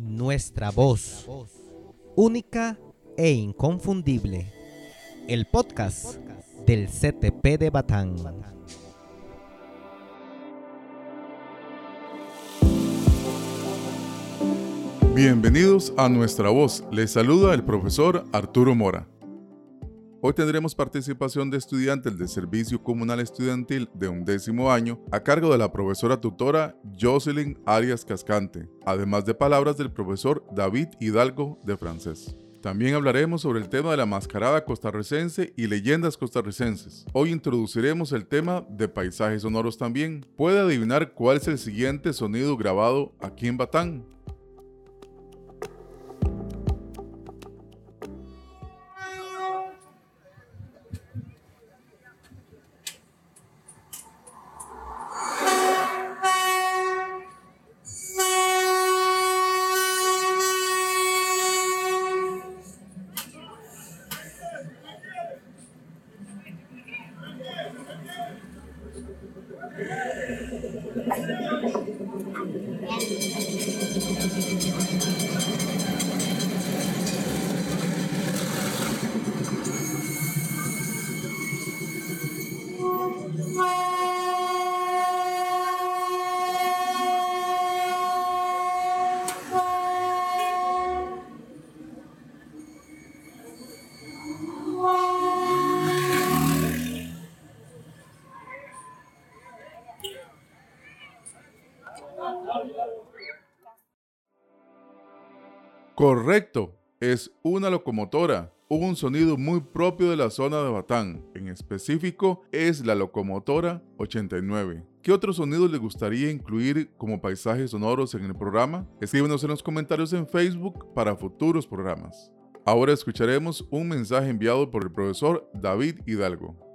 Nuestra voz, única e inconfundible. El podcast del CTP de Batán. Bienvenidos a Nuestra Voz. Les saluda el profesor Arturo Mora. Hoy tendremos participación de estudiantes del Servicio Comunal Estudiantil de undécimo año a cargo de la profesora tutora Jocelyn Arias Cascante, además de palabras del profesor David Hidalgo de francés. También hablaremos sobre el tema de la mascarada costarricense y leyendas costarricenses. Hoy introduciremos el tema de paisajes sonoros también. ¿Puede adivinar cuál es el siguiente sonido grabado aquí en Batán? Correcto, es una locomotora, un sonido muy propio de la zona de Batán, en específico es la locomotora 89. ¿Qué otros sonidos le gustaría incluir como paisajes sonoros en el programa? Escríbenos en los comentarios en Facebook para futuros programas. Ahora escucharemos un mensaje enviado por el profesor David Hidalgo.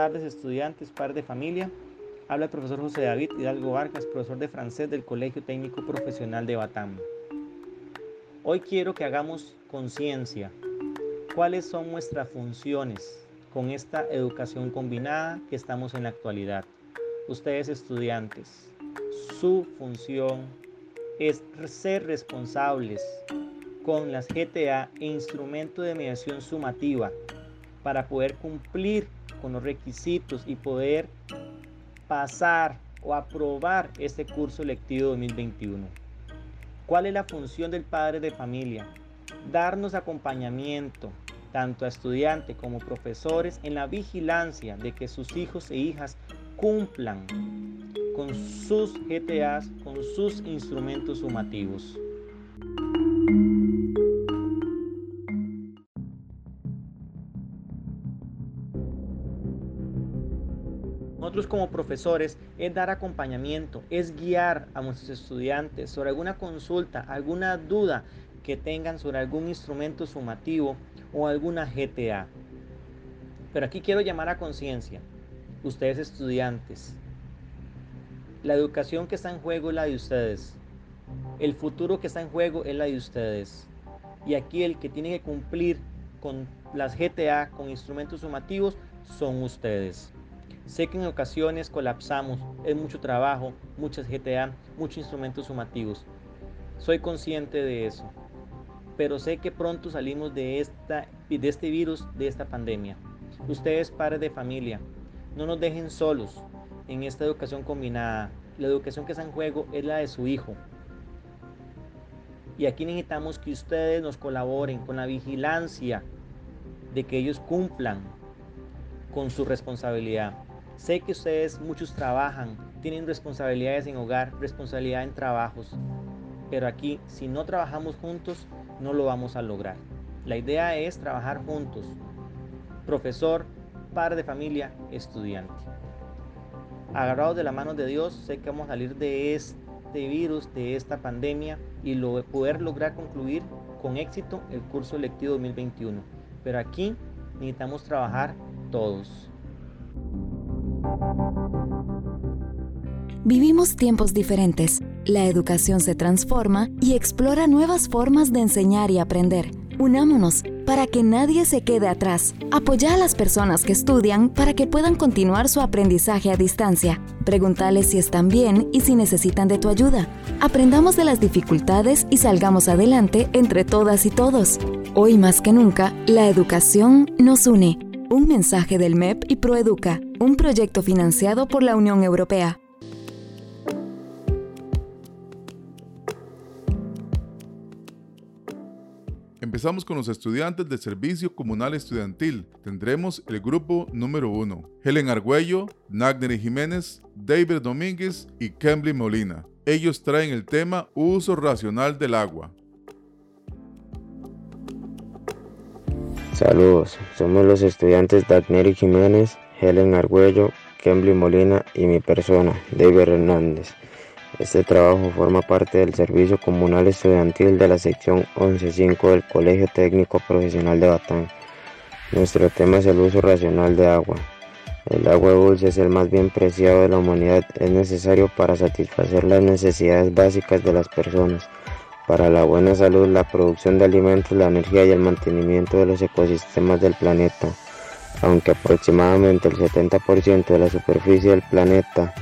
Tardes, estudiantes, padres de familia. Habla el profesor José David Hidalgo Vargas, profesor de francés del Colegio Técnico Profesional de Batam. Hoy quiero que hagamos conciencia. ¿Cuáles son nuestras funciones con esta educación combinada que estamos en la actualidad? Ustedes estudiantes, su función es ser responsables con las GTA e instrumento de mediación sumativa para poder cumplir con los requisitos y poder pasar o aprobar este curso lectivo 2021. ¿Cuál es la función del padre de familia? Darnos acompañamiento tanto a estudiantes como profesores en la vigilancia de que sus hijos e hijas cumplan con sus GTAs, con sus instrumentos sumativos. Como profesores es dar acompañamiento, es guiar a nuestros estudiantes sobre alguna consulta, alguna duda que tengan sobre algún instrumento sumativo o alguna GTA. Pero aquí quiero llamar a conciencia, ustedes estudiantes, la educación que está en juego es la de ustedes. El futuro que está en juego es la de ustedes. Y aquí el que tiene que cumplir con las GTA, con instrumentos sumativos, son ustedes. Sé que en ocasiones colapsamos, es mucho trabajo, muchas GTA, muchos instrumentos sumativos. Soy consciente de eso, pero sé que pronto salimos de, esta, de este virus, de esta pandemia. Ustedes, padres de familia, no nos dejen solos en esta educación combinada. La educación que está en juego es la de su hijo. Y aquí necesitamos que ustedes nos colaboren con la vigilancia de que ellos cumplan con su responsabilidad. Sé que ustedes muchos trabajan, tienen responsabilidades en hogar, responsabilidad en trabajos, pero aquí si no trabajamos juntos no lo vamos a lograr. La idea es trabajar juntos, profesor, padre de familia, estudiante. Agarrados de la mano de Dios, sé que vamos a salir de este virus, de esta pandemia y lo, poder lograr concluir con éxito el curso lectivo 2021. Pero aquí necesitamos trabajar todos. Vivimos tiempos diferentes. La educación se transforma y explora nuevas formas de enseñar y aprender. Unámonos para que nadie se quede atrás. Apoya a las personas que estudian para que puedan continuar su aprendizaje a distancia. Pregúntales si están bien y si necesitan de tu ayuda. Aprendamos de las dificultades y salgamos adelante entre todas y todos. Hoy más que nunca, la educación nos une. Un mensaje del MEP y Proeduca, un proyecto financiado por la Unión Europea. Empezamos con los estudiantes del Servicio Comunal Estudiantil. Tendremos el grupo número 1. Helen Argüello, Nagner Jiménez, David Domínguez y Kembley Molina. Ellos traen el tema Uso Racional del Agua. Saludos, somos los estudiantes Dagner Jiménez, Helen Argüello, Kembley Molina y mi persona, David Hernández. Este trabajo forma parte del Servicio Comunal Estudiantil de la sección 11.5 del Colegio Técnico Profesional de Batán. Nuestro tema es el uso racional de agua. El agua dulce es el más bien preciado de la humanidad, es necesario para satisfacer las necesidades básicas de las personas, para la buena salud, la producción de alimentos, la energía y el mantenimiento de los ecosistemas del planeta. Aunque aproximadamente el 70% de la superficie del planeta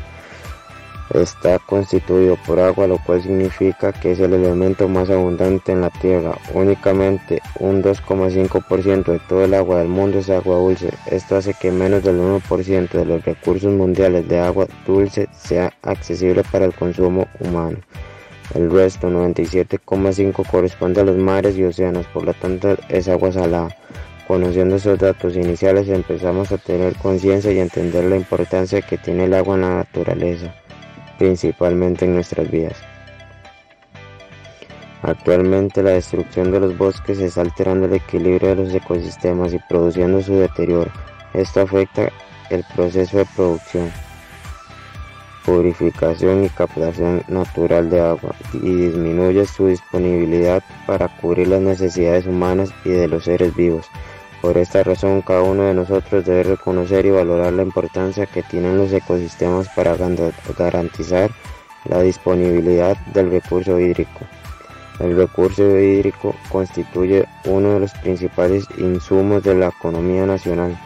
está constituido por agua, lo cual significa que es el elemento más abundante en la Tierra. Únicamente un 2,5% de todo el agua del mundo es agua dulce. Esto hace que menos del 1% de los recursos mundiales de agua dulce sea accesible para el consumo humano. El resto, 97,5%, corresponde a los mares y océanos, por lo tanto es agua salada. Conociendo esos datos iniciales empezamos a tener conciencia y entender la importancia que tiene el agua en la naturaleza principalmente en nuestras vidas. Actualmente la destrucción de los bosques está alterando el equilibrio de los ecosistemas y produciendo su deterioro. Esto afecta el proceso de producción, purificación y captación natural de agua y disminuye su disponibilidad para cubrir las necesidades humanas y de los seres vivos. Por esta razón, cada uno de nosotros debe reconocer y valorar la importancia que tienen los ecosistemas para garantizar la disponibilidad del recurso hídrico. El recurso hídrico constituye uno de los principales insumos de la economía nacional,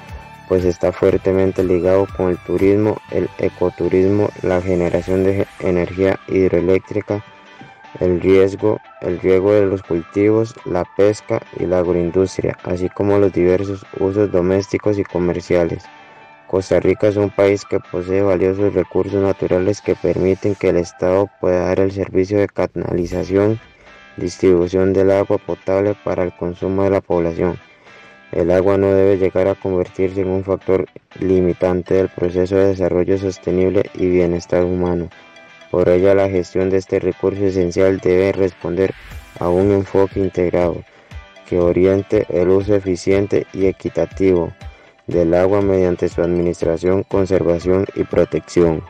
pues está fuertemente ligado con el turismo, el ecoturismo, la generación de energía hidroeléctrica, el riesgo, el riego de los cultivos, la pesca y la agroindustria, así como los diversos usos domésticos y comerciales. Costa Rica es un país que posee valiosos recursos naturales que permiten que el Estado pueda dar el servicio de canalización, distribución del agua potable para el consumo de la población. El agua no debe llegar a convertirse en un factor limitante del proceso de desarrollo sostenible y bienestar humano. Por ello, la gestión de este recurso esencial debe responder a un enfoque integrado que oriente el uso eficiente y equitativo del agua mediante su administración, conservación y protección.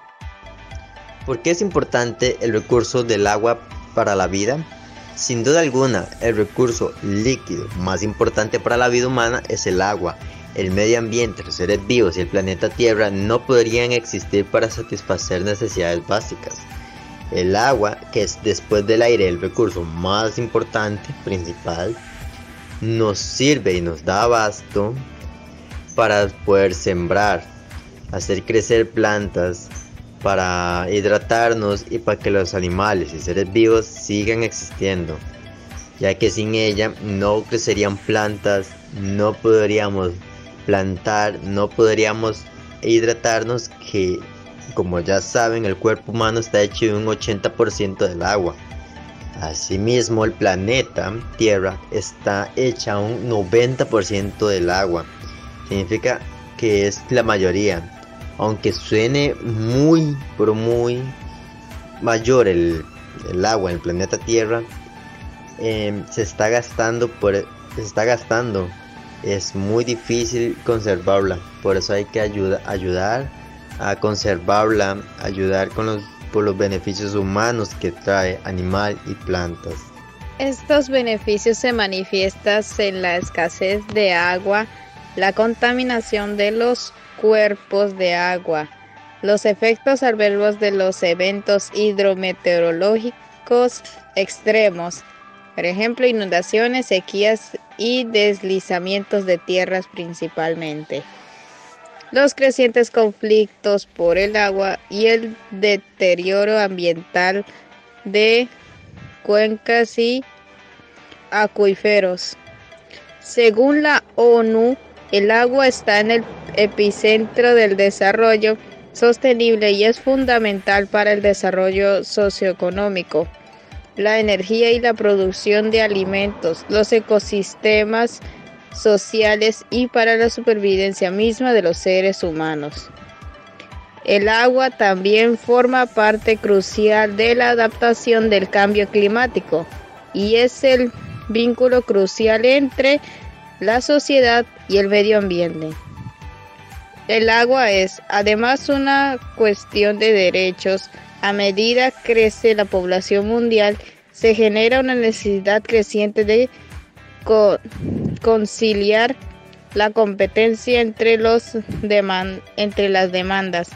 ¿Por qué es importante el recurso del agua para la vida? Sin duda alguna, el recurso líquido más importante para la vida humana es el agua. El medio ambiente, los seres vivos y el planeta Tierra no podrían existir para satisfacer necesidades básicas. El agua, que es después del aire el recurso más importante, principal, nos sirve y nos da abasto para poder sembrar, hacer crecer plantas, para hidratarnos y para que los animales y seres vivos sigan existiendo, ya que sin ella no crecerían plantas, no podríamos plantar, no podríamos hidratarnos que como ya saben, el cuerpo humano está hecho de un 80% del agua. Asimismo, el planeta Tierra está hecha un 90% del agua. Significa que es la mayoría. Aunque suene muy, pero muy mayor el, agua en el planeta Tierra, em, se está gastando por, se está gastando. Es muy difícil conservarla. Por eso hay que ayudar a conservarla, ayudar con los, por los beneficios humanos que trae animal y plantas. Estos beneficios se manifiestan en la escasez de agua, la contaminación de los cuerpos de agua, Los efectos adversos de los eventos hidrometeorológicos extremos, por ejemplo, inundaciones, sequías y deslizamientos de tierras principalmente. Los crecientes conflictos por el agua y el deterioro ambiental de cuencas y acuíferos. Según la ONU, el agua está en el epicentro del desarrollo sostenible y es fundamental para el desarrollo socioeconómico, la energía y la producción de alimentos, los ecosistemas sociales y para la supervivencia misma de los seres humanos. El agua también forma parte crucial de la adaptación del cambio climático y es el vínculo crucial entre la sociedad y el medio ambiente. El agua es además una cuestión de derechos. A medida crece la población mundial, se genera una necesidad creciente de conciliar la competencia entre, los entre las demandas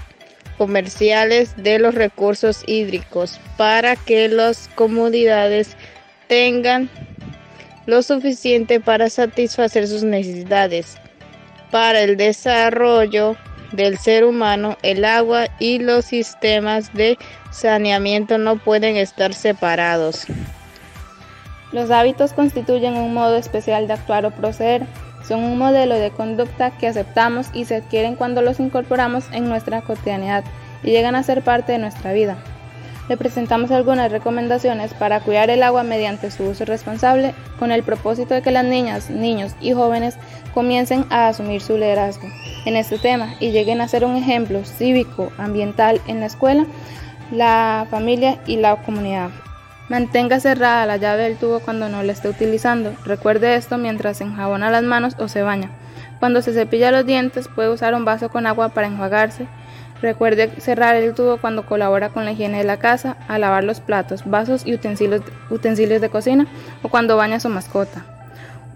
comerciales de los recursos hídricos para que las comunidades tengan lo suficiente para satisfacer sus necesidades. Para el desarrollo del ser humano, el agua y los sistemas de saneamiento no pueden estar separados. Los hábitos constituyen un modo especial de actuar o proceder. Son un modelo de conducta que aceptamos y se adquieren cuando los incorporamos en nuestra cotidianidad y llegan a ser parte de nuestra vida. Le presentamos algunas recomendaciones para cuidar el agua mediante su uso responsable con el propósito de que las niñas, niños y jóvenes comiencen a asumir su liderazgo en este tema y lleguen a ser un ejemplo cívico, ambiental en la escuela, la familia y la comunidad. Mantenga cerrada la llave del tubo cuando no la esté utilizando. Recuerde esto mientras enjabona las manos o se baña. Cuando se cepilla los dientes puede usar un vaso con agua para enjuagarse. Recuerde cerrar el tubo cuando colabora con la higiene de la casa, a lavar los platos, vasos y utensilios, utensilios de cocina o cuando baña a su mascota.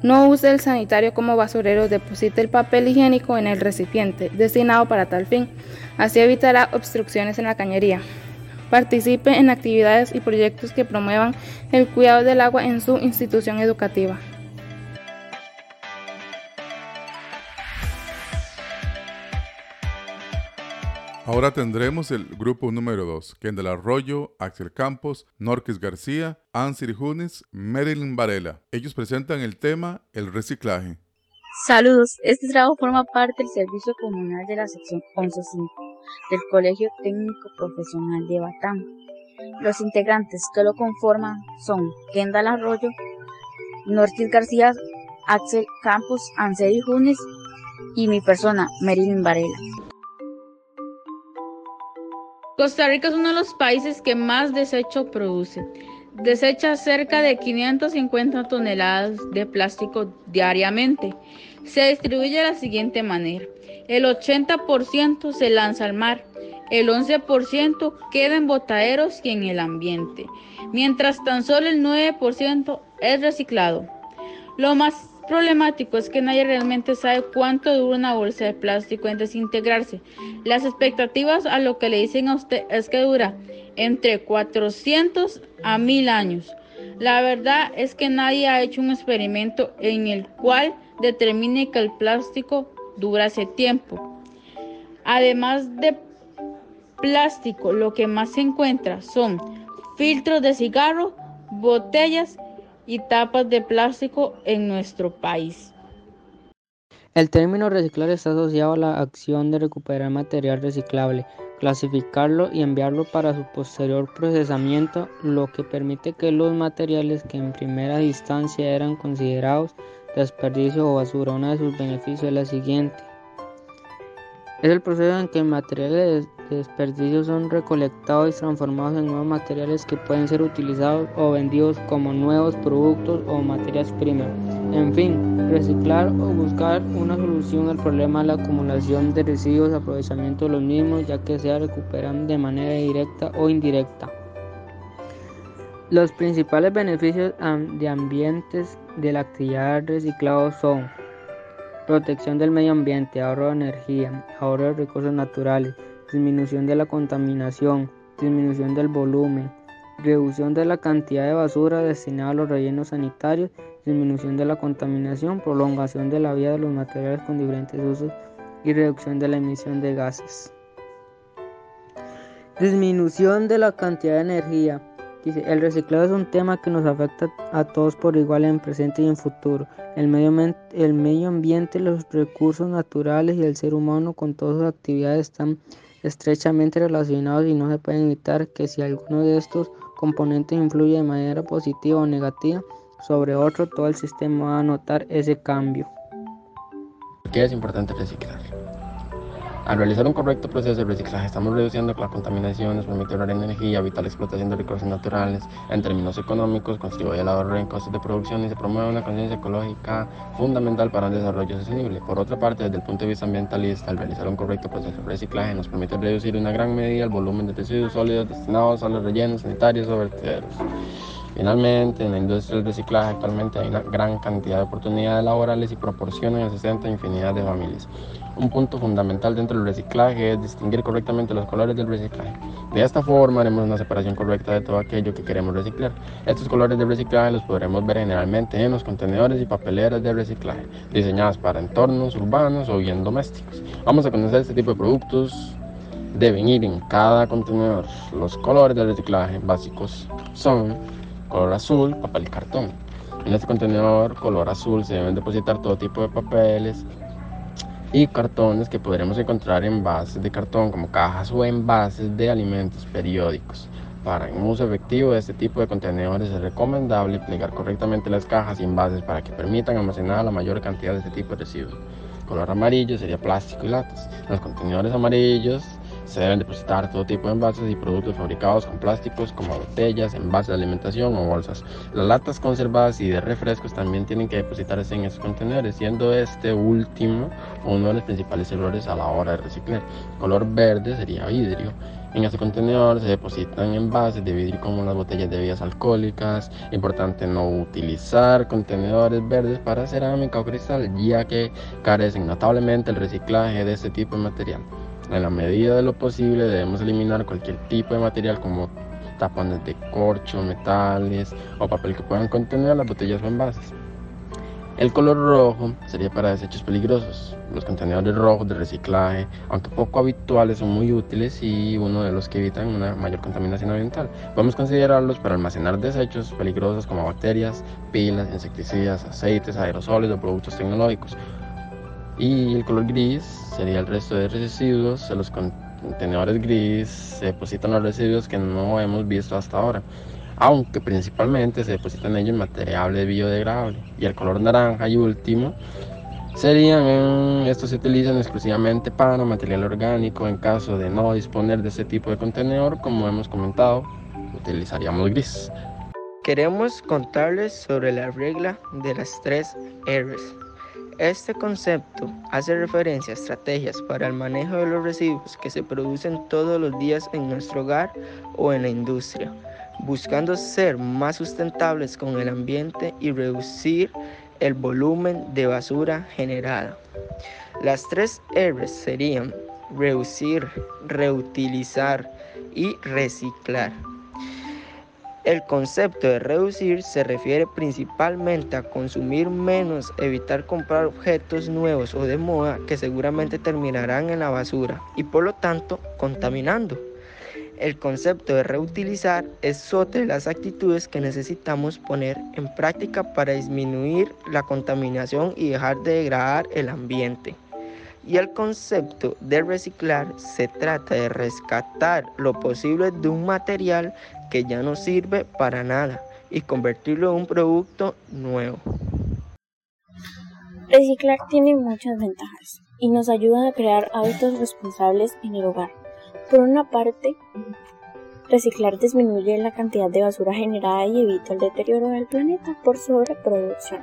No use el sanitario como basurero, deposite el papel higiénico en el recipiente destinado para tal fin. Así evitará obstrucciones en la cañería. Participe en actividades y proyectos que promuevan el cuidado del agua en su institución educativa. Ahora tendremos el grupo número 2, Kendall Arroyo, Axel Campos, Norquis García, Ansir Junes, Marilyn Varela. Ellos presentan el tema El reciclaje. Saludos, este trabajo forma parte del servicio comunal de la sección 11.5 del Colegio Técnico Profesional de Batán. Los integrantes que lo conforman son Kendall Arroyo, Nortis García, Axel Campos, Anseli Junes y mi persona, Marilyn Varela. Costa Rica es uno de los países que más desecho produce. Desecha cerca de 550 toneladas de plástico diariamente. Se distribuye de la siguiente manera. El 80% se lanza al mar, el 11% queda en botaderos y en el ambiente, mientras tan solo el 9% es reciclado. Lo más problemático es que nadie realmente sabe cuánto dura una bolsa de plástico en desintegrarse. Las expectativas a lo que le dicen a usted es que dura entre 400 a 1000 años. La verdad es que nadie ha hecho un experimento en el cual determine que el plástico dura ese tiempo. Además de plástico, lo que más se encuentra son filtros de cigarro, botellas y tapas de plástico en nuestro país. El término reciclar está asociado a la acción de recuperar material reciclable, clasificarlo y enviarlo para su posterior procesamiento, lo que permite que los materiales que en primera instancia eran considerados desperdicio o basura. Uno de sus beneficios es la siguiente. Es el proceso en que materiales de desperdicio son recolectados y transformados en nuevos materiales que pueden ser utilizados o vendidos como nuevos productos o materias primas. En fin, reciclar o buscar una solución al problema de la acumulación de residuos, aprovechamiento de los mismos, ya que se recuperan de manera directa o indirecta. Los principales beneficios de ambientes de la actividad reciclado son protección del medio ambiente, ahorro de energía, ahorro de recursos naturales, disminución de la contaminación, disminución del volumen, reducción de la cantidad de basura destinada a los rellenos sanitarios, disminución de la contaminación, prolongación de la vida de los materiales con diferentes usos y reducción de la emisión de gases. Disminución de la cantidad de energía. El reciclado es un tema que nos afecta a todos por igual en presente y en futuro. El medio, el medio ambiente, los recursos naturales y el ser humano con todas sus actividades están estrechamente relacionados y no se puede evitar que si alguno de estos componentes influye de manera positiva o negativa sobre otro, todo el sistema va a notar ese cambio. ¿Por qué es importante reciclar? Al realizar un correcto proceso de reciclaje estamos reduciendo la contaminación, nos permite ahorrar energía, evitar la explotación de recursos naturales, en términos económicos contribuye al ahorro en costos de producción y se promueve una conciencia ecológica fundamental para un desarrollo sostenible. Por otra parte, desde el punto de vista ambientalista, al realizar un correcto proceso de reciclaje nos permite reducir en una gran medida el volumen de residuos sólidos destinados a los rellenos sanitarios o vertederos. Finalmente, en la industria del reciclaje actualmente hay una gran cantidad de oportunidades laborales y proporcionan el sustento a infinidad de familias. Un punto fundamental dentro del reciclaje es distinguir correctamente los colores del reciclaje. De esta forma haremos una separación correcta de todo aquello que queremos reciclar. Estos colores de reciclaje los podremos ver generalmente en los contenedores y papeleras de reciclaje, diseñadas para entornos urbanos o bien domésticos. Vamos a conocer este tipo de productos. Deben ir en cada contenedor. Los colores de reciclaje básicos son color azul, papel y cartón. En este contenedor color azul se deben depositar todo tipo de papeles y cartones que podremos encontrar en bases de cartón como cajas o envases de alimentos periódicos. Para un uso efectivo de este tipo de contenedores es recomendable plegar correctamente las cajas y envases para que permitan almacenar la mayor cantidad de este tipo de residuos. Color amarillo sería plástico y latas. Los contenedores amarillos se deben depositar todo tipo de envases y productos fabricados con plásticos como botellas, envases de alimentación o bolsas. Las latas conservadas y de refrescos también tienen que depositarse en esos contenedores, siendo este último uno de los principales errores a la hora de reciclar. Color verde sería vidrio. En este contenedor se depositan envases de vidrio como las botellas de bebidas alcohólicas. Importante no utilizar contenedores verdes para cerámica o cristal, ya que carecen notablemente el reciclaje de este tipo de material. En la medida de lo posible debemos eliminar cualquier tipo de material como tapones de corcho, metales o papel que puedan contener las botellas o envases. El color rojo sería para desechos peligrosos. Los contenedores rojos de reciclaje, aunque poco habituales, son muy útiles y uno de los que evitan una mayor contaminación ambiental. Podemos considerarlos para almacenar desechos peligrosos como bacterias, pilas, insecticidas, aceites, aerosoles o productos tecnológicos y el color gris sería el resto de residuos. En los contenedores gris se depositan los residuos que no hemos visto hasta ahora, aunque principalmente se depositan ellos materiales biodegradables. Y el color naranja y último serían, estos se utilizan exclusivamente para material orgánico. En caso de no disponer de ese tipo de contenedor, como hemos comentado, utilizaríamos gris. Queremos contarles sobre la regla de las tres R's. Este concepto hace referencia a estrategias para el manejo de los residuos que se producen todos los días en nuestro hogar o en la industria, buscando ser más sustentables con el ambiente y reducir el volumen de basura generada. Las tres R serían reducir, reutilizar y reciclar. El concepto de reducir se refiere principalmente a consumir menos, evitar comprar objetos nuevos o de moda que seguramente terminarán en la basura y por lo tanto contaminando. El concepto de reutilizar es otra de las actitudes que necesitamos poner en práctica para disminuir la contaminación y dejar de degradar el ambiente. Y el concepto de reciclar se trata de rescatar lo posible de un material que ya no sirve para nada y convertirlo en un producto nuevo. Reciclar tiene muchas ventajas y nos ayuda a crear hábitos responsables en el hogar. Por una parte, reciclar disminuye la cantidad de basura generada y evita el deterioro del planeta por sobreproducción.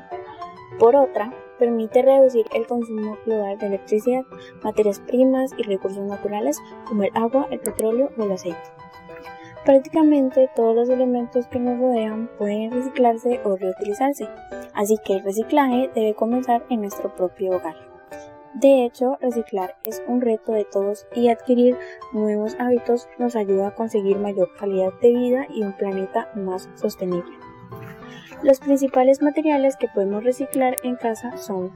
Por otra, permite reducir el consumo global de electricidad, materias primas y recursos naturales como el agua, el petróleo o el aceite. Prácticamente todos los elementos que nos rodean pueden reciclarse o reutilizarse, así que el reciclaje debe comenzar en nuestro propio hogar. De hecho, reciclar es un reto de todos y adquirir nuevos hábitos nos ayuda a conseguir mayor calidad de vida y un planeta más sostenible. Los principales materiales que podemos reciclar en casa son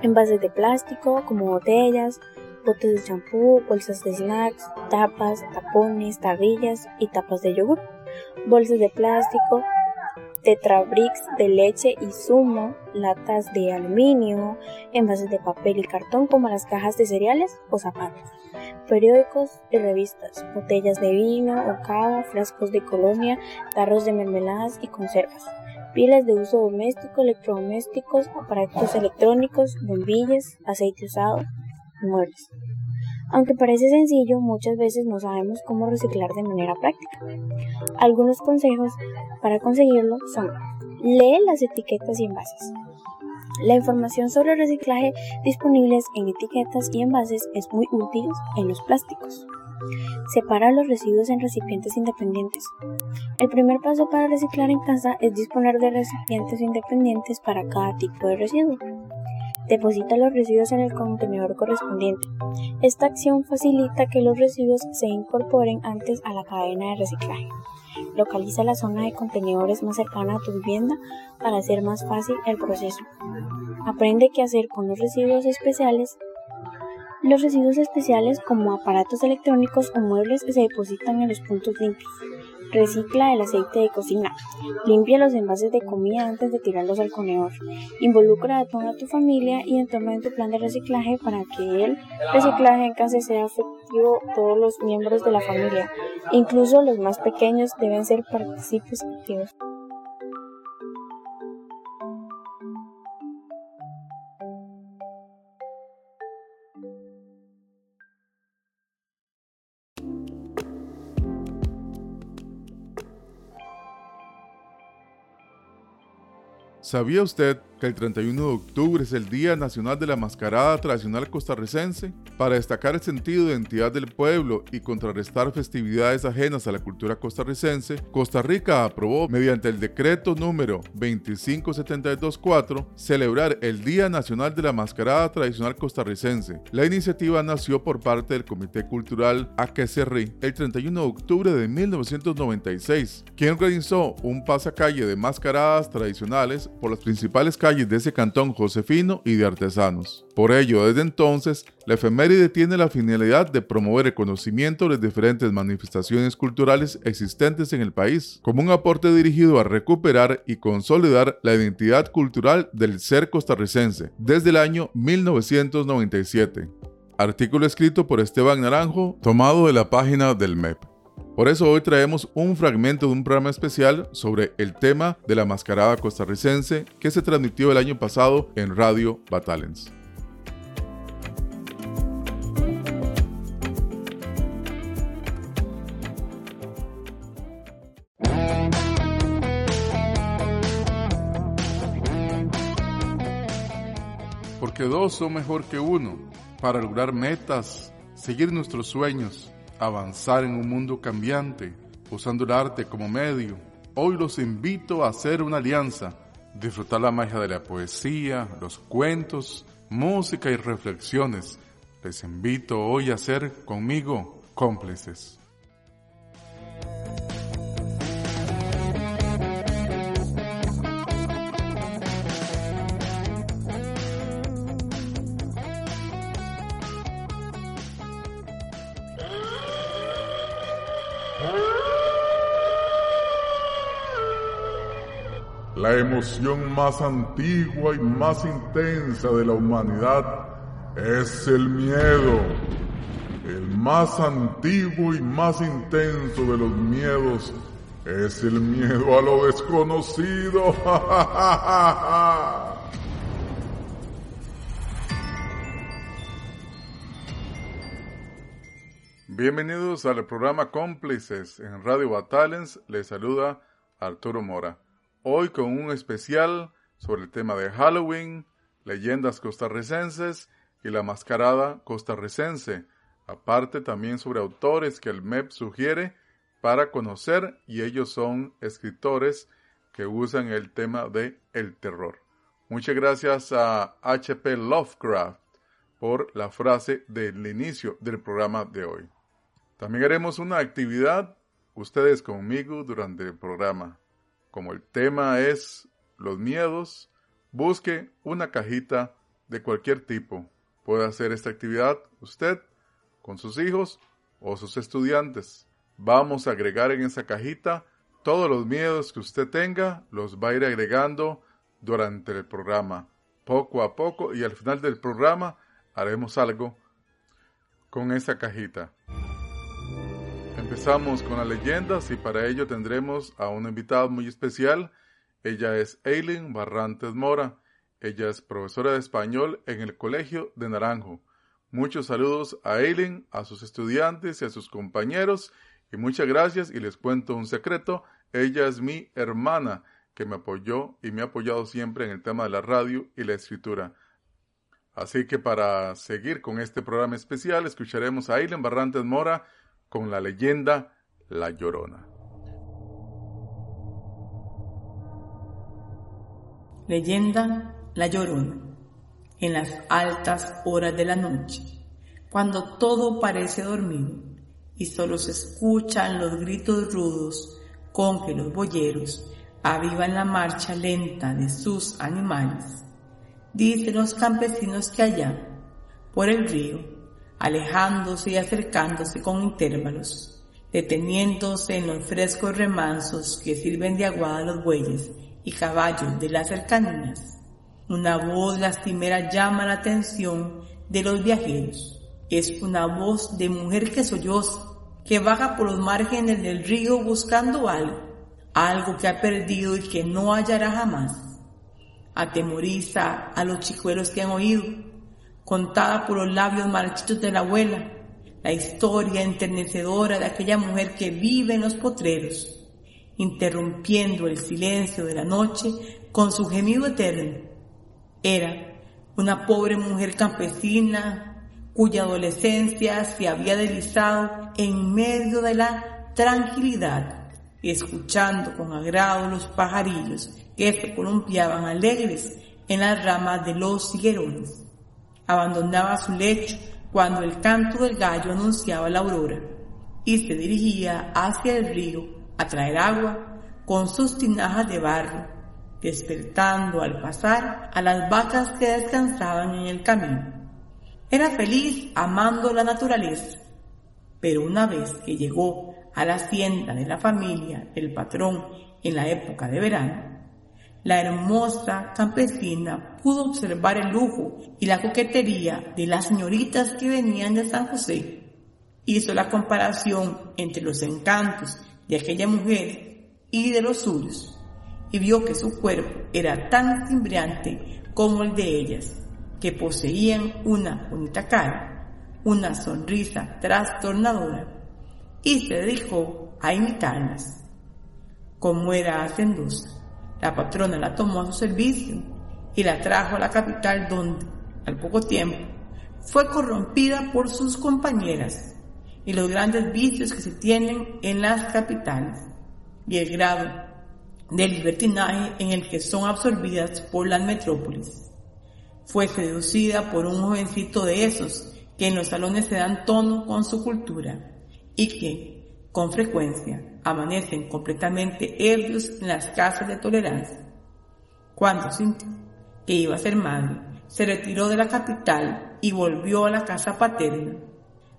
envases de plástico como botellas, botes de champú, bolsas de snacks, tapas, tapones, tablillas y tapas de yogur, bolsas de plástico, tetrabricks de leche y zumo, latas de aluminio, envases de papel y cartón como las cajas de cereales o zapatos, periódicos y revistas, botellas de vino o cava, frascos de colonia, tarros de mermeladas y conservas, pilas de uso doméstico, electrodomésticos, aparatos electrónicos, bombillas, aceite usado muebles. Aunque parece sencillo, muchas veces no sabemos cómo reciclar de manera práctica. Algunos consejos para conseguirlo son lee las etiquetas y envases. La información sobre el reciclaje disponibles en etiquetas y envases es muy útil en los plásticos. Separa los residuos en recipientes independientes. El primer paso para reciclar en casa es disponer de recipientes independientes para cada tipo de residuo. Deposita los residuos en el contenedor correspondiente. Esta acción facilita que los residuos se incorporen antes a la cadena de reciclaje. Localiza la zona de contenedores más cercana a tu vivienda para hacer más fácil el proceso. Aprende qué hacer con los residuos especiales. Los residuos especiales como aparatos electrónicos o muebles se depositan en los puntos limpios. Recicla el aceite de cocina. Limpia los envases de comida antes de tirarlos al conedor. Involucra a toda tu familia y entorno en tu plan de reciclaje para que el reciclaje en casa sea efectivo. Todos los miembros de la familia, incluso los más pequeños, deben ser partícipes activos. ¿Sabía usted el 31 de octubre es el Día Nacional de la Mascarada Tradicional Costarricense? Para destacar el sentido de identidad del pueblo y contrarrestar festividades ajenas a la cultura costarricense, Costa Rica aprobó mediante el decreto número 25724 celebrar el Día Nacional de la Mascarada Tradicional Costarricense. La iniciativa nació por parte del Comité Cultural Aquecerri el 31 de octubre de 1996, quien organizó un pasacalle de mascaradas tradicionales por las principales calles de ese cantón josefino y de artesanos. Por ello, desde entonces, la efeméride tiene la finalidad de promover el conocimiento de las diferentes manifestaciones culturales existentes en el país, como un aporte dirigido a recuperar y consolidar la identidad cultural del ser costarricense desde el año 1997. Artículo escrito por Esteban Naranjo, tomado de la página del MEP. Por eso hoy traemos un fragmento de un programa especial sobre el tema de la mascarada costarricense que se transmitió el año pasado en Radio Batalens. Porque dos son mejor que uno para lograr metas, seguir nuestros sueños avanzar en un mundo cambiante, usando el arte como medio. Hoy los invito a hacer una alianza, disfrutar la magia de la poesía, los cuentos, música y reflexiones. Les invito hoy a ser conmigo cómplices. La emoción más antigua y más intensa de la humanidad es el miedo. El más antiguo y más intenso de los miedos es el miedo a lo desconocido. Bienvenidos al programa Cómplices en Radio Batalens. Les saluda Arturo Mora. Hoy con un especial sobre el tema de Halloween, leyendas costarricenses y la mascarada costarricense. Aparte también sobre autores que el MEP sugiere para conocer y ellos son escritores que usan el tema de el terror. Muchas gracias a HP Lovecraft por la frase del inicio del programa de hoy. También haremos una actividad, ustedes conmigo, durante el programa. Como el tema es los miedos, busque una cajita de cualquier tipo. Puede hacer esta actividad usted con sus hijos o sus estudiantes. Vamos a agregar en esa cajita todos los miedos que usted tenga, los va a ir agregando durante el programa, poco a poco, y al final del programa haremos algo con esa cajita. Empezamos con las leyendas y para ello tendremos a una invitada muy especial. Ella es Eileen Barrantes Mora. Ella es profesora de español en el Colegio de Naranjo. Muchos saludos a Eileen, a sus estudiantes y a sus compañeros y muchas gracias y les cuento un secreto. Ella es mi hermana que me apoyó y me ha apoyado siempre en el tema de la radio y la escritura. Así que para seguir con este programa especial, escucharemos a Ailen Barrantes Mora con la leyenda La Llorona. Leyenda La Llorona. En las altas horas de la noche, cuando todo parece dormido y solo se escuchan los gritos rudos con que los boyeros avivan la marcha lenta de sus animales dicen los campesinos que allá, por el río, alejándose y acercándose con intervalos, deteniéndose en los frescos remansos que sirven de aguada a los bueyes y caballos de las cercanías. Una voz lastimera llama la atención de los viajeros. Es una voz de mujer que solloza, que baja por los márgenes del río buscando algo, algo que ha perdido y que no hallará jamás atemoriza a los chicuelos que han oído, contada por los labios marchitos de la abuela, la historia enternecedora de aquella mujer que vive en los potreros, interrumpiendo el silencio de la noche con su gemido eterno. Era una pobre mujer campesina cuya adolescencia se había deslizado en medio de la tranquilidad, escuchando con agrado los pajarillos que se columpiaban alegres en las ramas de los higuerones. Abandonaba su lecho cuando el canto del gallo anunciaba la aurora y se dirigía hacia el río a traer agua con sus tinajas de barro, despertando al pasar a las vacas que descansaban en el camino. Era feliz amando la naturaleza, pero una vez que llegó a la hacienda de la familia del patrón en la época de verano, la hermosa campesina pudo observar el lujo y la coquetería de las señoritas que venían de San José. Hizo la comparación entre los encantos de aquella mujer y de los suyos y vio que su cuerpo era tan cimbriante como el de ellas, que poseían una bonita cara, una sonrisa trastornadora, y se dedicó a imitarlas. Como era hacendosa, la patrona la tomó a su servicio y la trajo a la capital donde, al poco tiempo, fue corrompida por sus compañeras y los grandes vicios que se tienen en las capitales y el grado de libertinaje en el que son absorbidas por las metrópolis. Fue seducida por un jovencito de esos que en los salones se dan tono con su cultura y que, con frecuencia, amanecen completamente ebrios en las casas de tolerancia. Cuando sintió que iba a ser madre, se retiró de la capital y volvió a la casa paterna.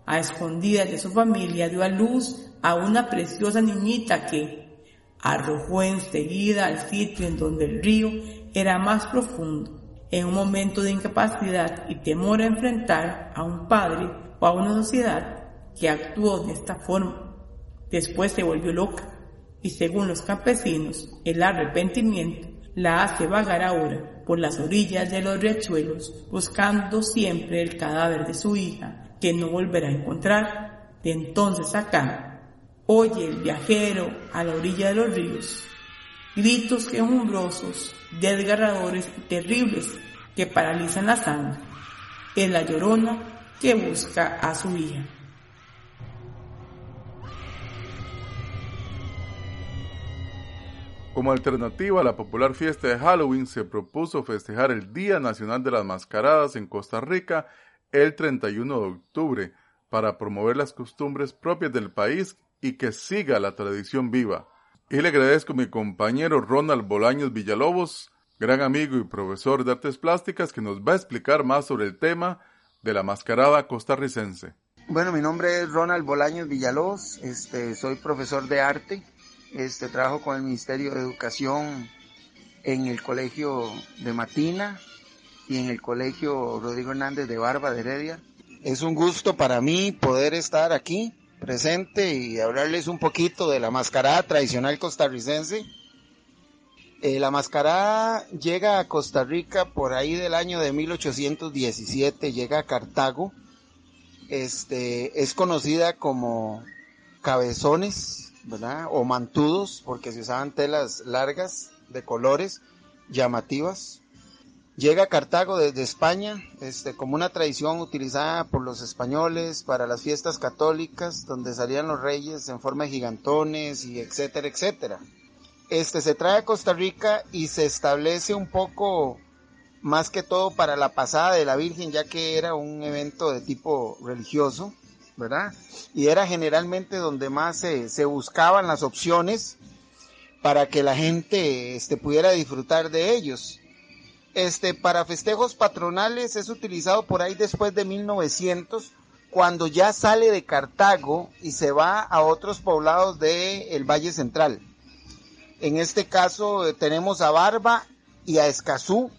A escondidas de su familia dio a luz a una preciosa niñita que arrojó enseguida al sitio en donde el río era más profundo, en un momento de incapacidad y temor a enfrentar a un padre o a una sociedad que actuó de esta forma Después se volvió loca y según los campesinos, el arrepentimiento la hace vagar ahora por las orillas de los riachuelos, buscando siempre el cadáver de su hija, que no volverá a encontrar. De entonces acá, oye el viajero a la orilla de los ríos, gritos quejumbrosos, desgarradores y terribles que paralizan la sangre. Es la llorona que busca a su hija. Como alternativa a la popular fiesta de Halloween, se propuso festejar el Día Nacional de las Mascaradas en Costa Rica el 31 de octubre para promover las costumbres propias del país y que siga la tradición viva. Y le agradezco a mi compañero Ronald Bolaños Villalobos, gran amigo y profesor de artes plásticas, que nos va a explicar más sobre el tema de la mascarada costarricense. Bueno, mi nombre es Ronald Bolaños Villalobos, este, soy profesor de arte, este, trabajo con el Ministerio de Educación en el Colegio de Matina y en el Colegio Rodrigo Hernández de Barba de Heredia. Es un gusto para mí poder estar aquí presente y hablarles un poquito de la mascarada tradicional costarricense. Eh, la mascarada llega a Costa Rica por ahí del año de 1817, llega a Cartago. Este, es conocida como cabezones, O mantudos, porque se usaban telas largas de colores llamativas. Llega a Cartago desde España este, como una tradición utilizada por los españoles para las fiestas católicas, donde salían los reyes en forma de gigantones y etcétera, etcétera. Este se trae a Costa Rica y se establece un poco más que todo para la pasada de la Virgen, ya que era un evento de tipo religioso, ¿verdad? Y era generalmente donde más se, buscaban las opciones para que la gente este, pudiera disfrutar de ellos. Este, para festejos patronales es utilizado por ahí después de 1900, cuando ya sale de Cartago y se va a otros poblados del Valle Central. En este caso eh, tenemos a Barba y a Escazú,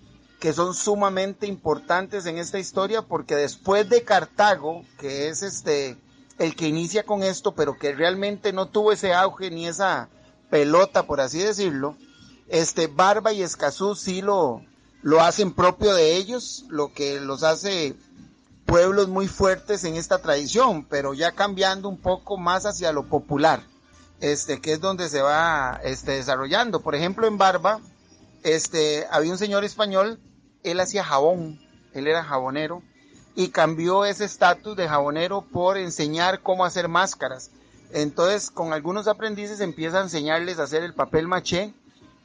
que son sumamente importantes en esta historia porque después de Cartago, que es este el que inicia con esto, pero que realmente no tuvo ese auge ni esa pelota, por así decirlo, este Barba y Escazú sí lo, lo hacen propio de ellos, lo que los hace pueblos muy fuertes en esta tradición, pero ya cambiando un poco más hacia lo popular, este, que es donde se va este, desarrollando. Por ejemplo, en Barba, este, había un señor español, él hacía jabón, él era jabonero, y cambió ese estatus de jabonero por enseñar cómo hacer máscaras. Entonces, con algunos aprendices empieza a enseñarles a hacer el papel maché,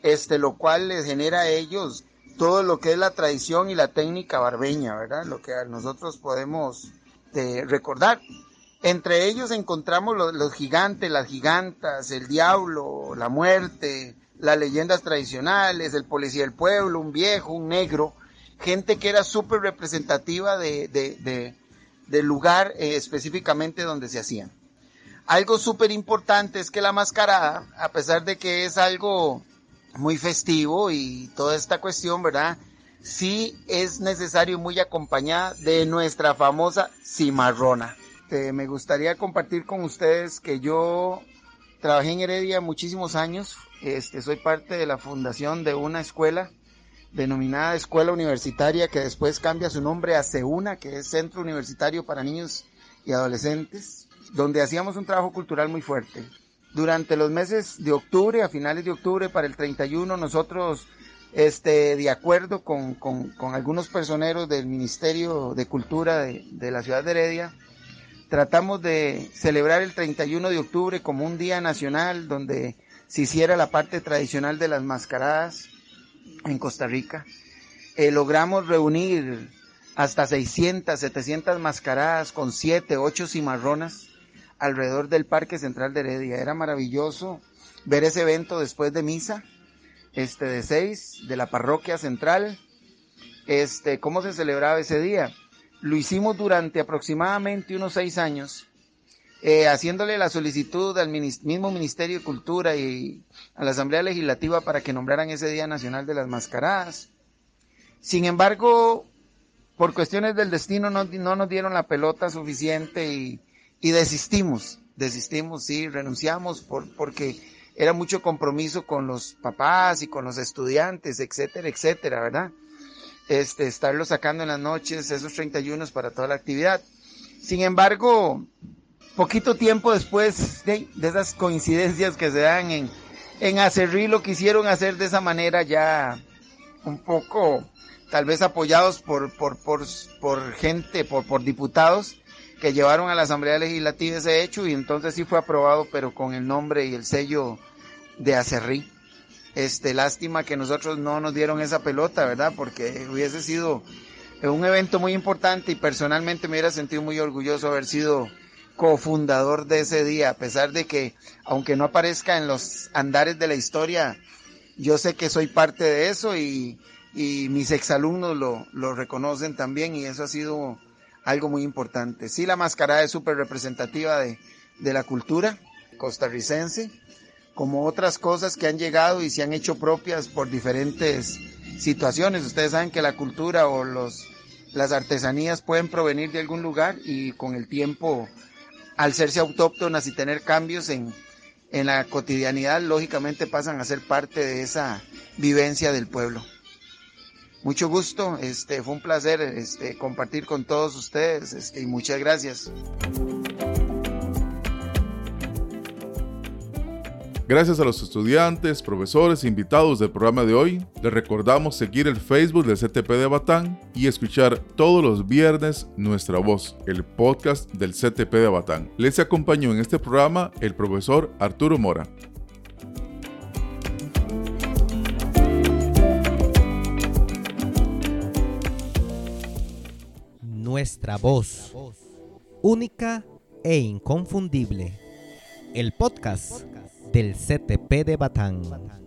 este, lo cual les genera a ellos todo lo que es la tradición y la técnica barbeña, ¿verdad? Lo que nosotros podemos eh, recordar. Entre ellos encontramos los, gigantes, las gigantas, el diablo, la muerte, las leyendas tradicionales, el policía del pueblo, un viejo, un negro, gente que era súper representativa de, del lugar eh, específicamente donde se hacían. Algo súper importante es que la mascarada, a pesar de que es algo muy festivo y toda esta cuestión, ¿verdad? Sí es necesario muy acompañada de nuestra famosa cimarrona. me gustaría compartir con ustedes que yo trabajé en Heredia muchísimos años. Este, soy parte de la fundación de una escuela denominada Escuela Universitaria que después cambia su nombre a CEUNA, que es Centro Universitario para Niños y Adolescentes, donde hacíamos un trabajo cultural muy fuerte. Durante los meses de octubre, a finales de octubre, para el 31, nosotros, este, de acuerdo con, con, con algunos personeros del Ministerio de Cultura de, de la ciudad de Heredia, tratamos de celebrar el 31 de octubre como un día nacional donde se hiciera la parte tradicional de las mascaradas en Costa Rica. Eh, logramos reunir hasta 600, 700 mascaradas con 7, 8 cimarronas alrededor del Parque Central de Heredia. Era maravilloso ver ese evento después de misa, este de seis, de la parroquia central. Este, ¿cómo se celebraba ese día? Lo hicimos durante aproximadamente unos seis años, eh, haciéndole la solicitud al mismo Ministerio de Cultura y a la Asamblea Legislativa para que nombraran ese Día Nacional de las Mascaradas. Sin embargo, por cuestiones del destino no, no nos dieron la pelota suficiente y y desistimos, desistimos, sí, renunciamos por, porque era mucho compromiso con los papás y con los estudiantes, etcétera, etcétera, ¿verdad? Este, estarlo sacando en las noches, esos 31 para toda la actividad. Sin embargo, poquito tiempo después de, esas coincidencias que se dan en, en Acerrí, lo quisieron hacer de esa manera ya un poco, tal vez apoyados por, por, por, por gente, por, por diputados, que llevaron a la Asamblea Legislativa ese hecho y entonces sí fue aprobado, pero con el nombre y el sello de Acerrí. Este, lástima que nosotros no nos dieron esa pelota, ¿verdad? Porque hubiese sido un evento muy importante y personalmente me hubiera sentido muy orgulloso haber sido cofundador de ese día, a pesar de que, aunque no aparezca en los andares de la historia, yo sé que soy parte de eso y, y mis exalumnos lo, lo reconocen también y eso ha sido algo muy importante. Sí, la mascarada es súper representativa de, de la cultura costarricense, como otras cosas que han llegado y se han hecho propias por diferentes situaciones. Ustedes saben que la cultura o los, las artesanías pueden provenir de algún lugar y con el tiempo, al serse autóctonas y tener cambios en, en la cotidianidad, lógicamente pasan a ser parte de esa vivencia del pueblo. Mucho gusto, este, fue un placer este, compartir con todos ustedes este, y muchas gracias. Gracias a los estudiantes, profesores e invitados del programa de hoy, les recordamos seguir el Facebook del CTP de Batán y escuchar todos los viernes Nuestra Voz, el podcast del CTP de Batán. Les acompañó en este programa el profesor Arturo Mora. Nuestra Voz, única e inconfundible. El podcast del CTP de Batán.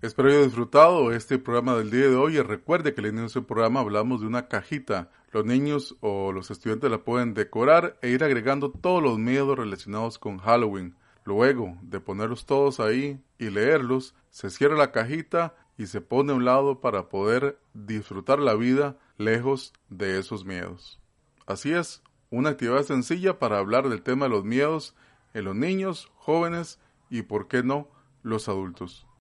Espero haya disfrutado este programa del día de hoy y recuerde que al inicio del programa hablamos de una cajita. Los niños o los estudiantes la pueden decorar e ir agregando todos los miedos relacionados con Halloween. Luego de ponerlos todos ahí y leerlos, se cierra la cajita y se pone a un lado para poder disfrutar la vida lejos de esos miedos. Así es, una actividad sencilla para hablar del tema de los miedos en los niños, jóvenes y, por qué no, los adultos.